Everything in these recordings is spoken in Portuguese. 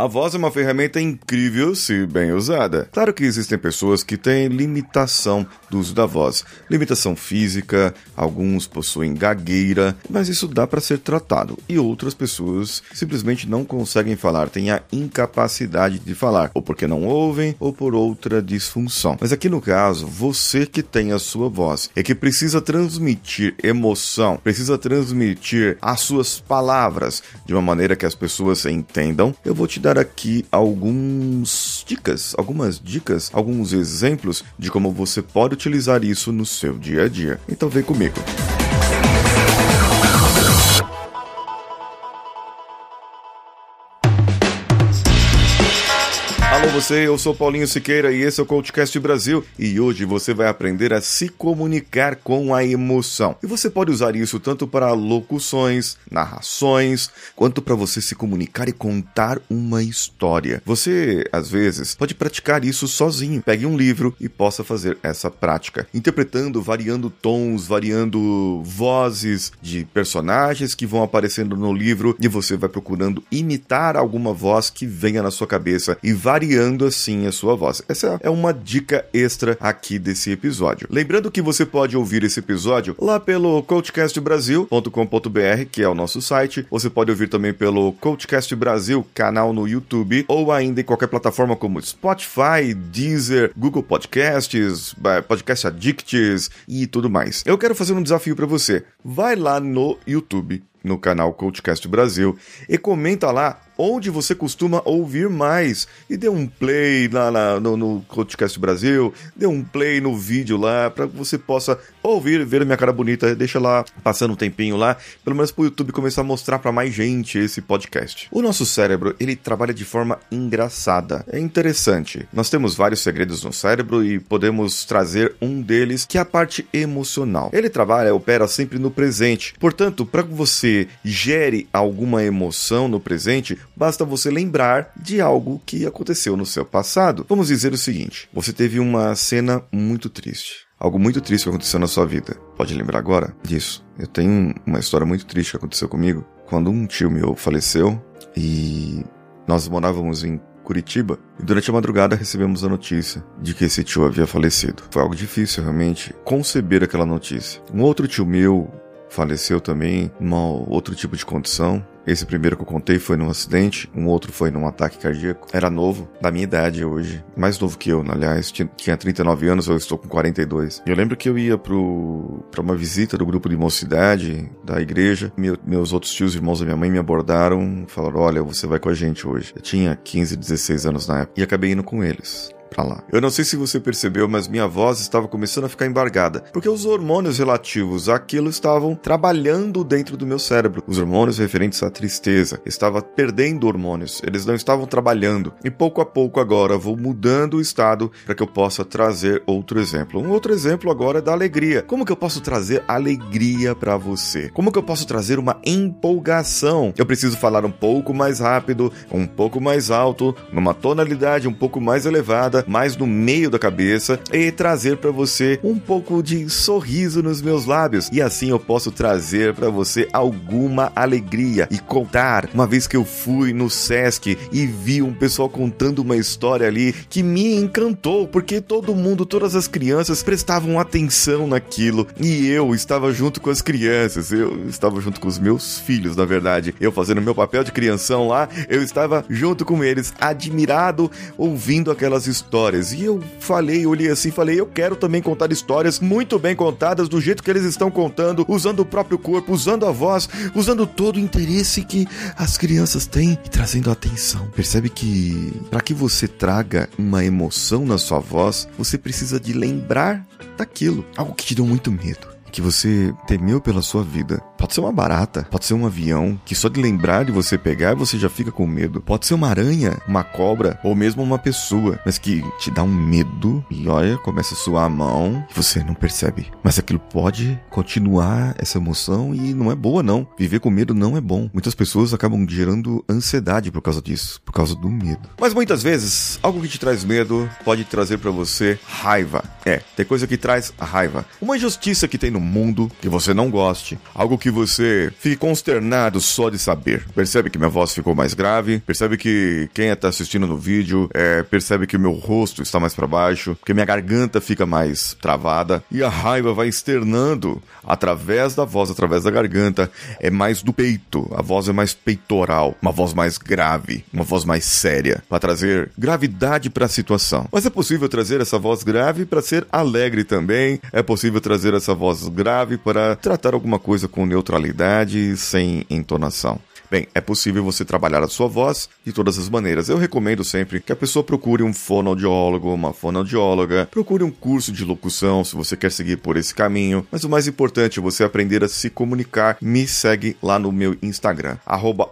A voz é uma ferramenta incrível se bem usada. Claro que existem pessoas que têm limitação do uso da voz, limitação física, alguns possuem gagueira, mas isso dá para ser tratado. E outras pessoas simplesmente não conseguem falar, têm a incapacidade de falar, ou porque não ouvem, ou por outra disfunção. Mas aqui no caso, você que tem a sua voz é que precisa transmitir emoção, precisa transmitir as suas palavras de uma maneira que as pessoas entendam. Eu vou te dar aqui algumas dicas, algumas dicas, alguns exemplos de como você pode utilizar isso no seu dia a dia. Então vem comigo. Alô você, eu sou Paulinho Siqueira e esse é o Coachcast Brasil e hoje você vai aprender a se comunicar com a emoção. E você pode usar isso tanto para locuções, narrações, quanto para você se comunicar e contar uma história. Você, às vezes, pode praticar isso sozinho. Pegue um livro e possa fazer essa prática, interpretando, variando tons, variando vozes de personagens que vão aparecendo no livro e você vai procurando imitar alguma voz que venha na sua cabeça e variando variando assim a sua voz. Essa é uma dica extra aqui desse episódio. Lembrando que você pode ouvir esse episódio lá pelo coachcastbrasil.com.br, que é o nosso site. Você pode ouvir também pelo Coachcast Brasil, canal no YouTube, ou ainda em qualquer plataforma como Spotify, Deezer, Google Podcasts, Podcast Addicts e tudo mais. Eu quero fazer um desafio para você. Vai lá no YouTube no canal Coachcast Brasil e comenta lá onde você costuma ouvir mais. E dê um play lá no, no Podcast Brasil, dê um play no vídeo lá, para que você possa ouvir, ver minha cara bonita. Deixa lá, passando um tempinho lá, pelo menos pro YouTube começar a mostrar para mais gente esse podcast. O nosso cérebro, ele trabalha de forma engraçada. É interessante. Nós temos vários segredos no cérebro e podemos trazer um deles, que é a parte emocional. Ele trabalha, opera sempre no presente. Portanto, para que você gere alguma emoção no presente, basta você lembrar de algo que aconteceu no seu passado. Vamos dizer o seguinte: você teve uma cena muito triste. Algo muito triste que aconteceu na sua vida. Pode lembrar agora disso? Eu tenho uma história muito triste que aconteceu comigo. Quando um tio meu faleceu e nós morávamos em Curitiba e durante a madrugada recebemos a notícia de que esse tio havia falecido. Foi algo difícil realmente conceber aquela notícia. Um outro tio meu faleceu também, num outro tipo de condição. Esse primeiro que eu contei foi num acidente, um outro foi num ataque cardíaco. Era novo, da minha idade hoje. Mais novo que eu, aliás. Tinha 39 anos, eu estou com 42. Eu lembro que eu ia pro, pra uma visita do grupo de mocidade da igreja. Meu, meus outros tios, irmãos da minha mãe, me abordaram, falaram: Olha, você vai com a gente hoje. Eu tinha 15, 16 anos na época. E acabei indo com eles pra lá. Eu não sei se você percebeu, mas minha voz estava começando a ficar embargada, porque os hormônios relativos àquilo estavam trabalhando dentro do meu cérebro. Os hormônios referentes à tristeza. Estava perdendo hormônios, eles não estavam trabalhando. E pouco a pouco agora vou mudando o estado para que eu possa trazer outro exemplo. Um outro exemplo agora é da alegria. Como que eu posso trazer alegria para você? Como que eu posso trazer uma empolgação? Eu preciso falar um pouco mais rápido, um pouco mais alto, numa tonalidade um pouco mais elevada mais no meio da cabeça e trazer para você um pouco de sorriso nos meus lábios. E assim eu posso trazer para você alguma alegria e contar. Uma vez que eu fui no SESC e vi um pessoal contando uma história ali que me encantou, porque todo mundo, todas as crianças prestavam atenção naquilo e eu estava junto com as crianças. Eu estava junto com os meus filhos, na verdade. Eu fazendo meu papel de crianção lá, eu estava junto com eles, admirado, ouvindo aquelas histórias histórias. E eu falei, olhei assim, falei, eu quero também contar histórias muito bem contadas, do jeito que eles estão contando, usando o próprio corpo, usando a voz, usando todo o interesse que as crianças têm e trazendo atenção. Percebe que para que você traga uma emoção na sua voz, você precisa de lembrar daquilo, algo que te deu muito medo que você temeu pela sua vida. Pode ser uma barata, pode ser um avião, que só de lembrar de você pegar você já fica com medo. Pode ser uma aranha, uma cobra ou mesmo uma pessoa, mas que te dá um medo e olha, começa a suar a mão e você não percebe. Mas aquilo pode continuar essa emoção e não é boa não. Viver com medo não é bom. Muitas pessoas acabam gerando ansiedade por causa disso, por causa do medo. Mas muitas vezes, algo que te traz medo pode trazer para você raiva. É, tem coisa que traz raiva. Uma injustiça que tem no mundo que você não goste, algo que que você fique consternado só de saber. Percebe que minha voz ficou mais grave? Percebe que quem está assistindo no vídeo é, percebe que o meu rosto está mais para baixo, que minha garganta fica mais travada e a raiva vai externando através da voz, através da garganta. É mais do peito, a voz é mais peitoral, uma voz mais grave, uma voz mais séria, para trazer gravidade para a situação. Mas é possível trazer essa voz grave para ser alegre também. É possível trazer essa voz grave para tratar alguma coisa com neutralidade, sem entonação. Bem, é possível você trabalhar a sua voz de todas as maneiras. Eu recomendo sempre que a pessoa procure um fonoaudiólogo, uma fonoaudióloga, procure um curso de locução se você quer seguir por esse caminho. Mas o mais importante é você aprender a se comunicar. Me segue lá no meu Instagram, arroba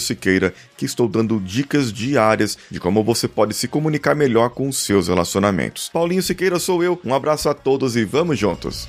Siqueira, que estou dando dicas diárias de como você pode se comunicar melhor com os seus relacionamentos. Paulinho Siqueira sou eu, um abraço a todos e vamos juntos!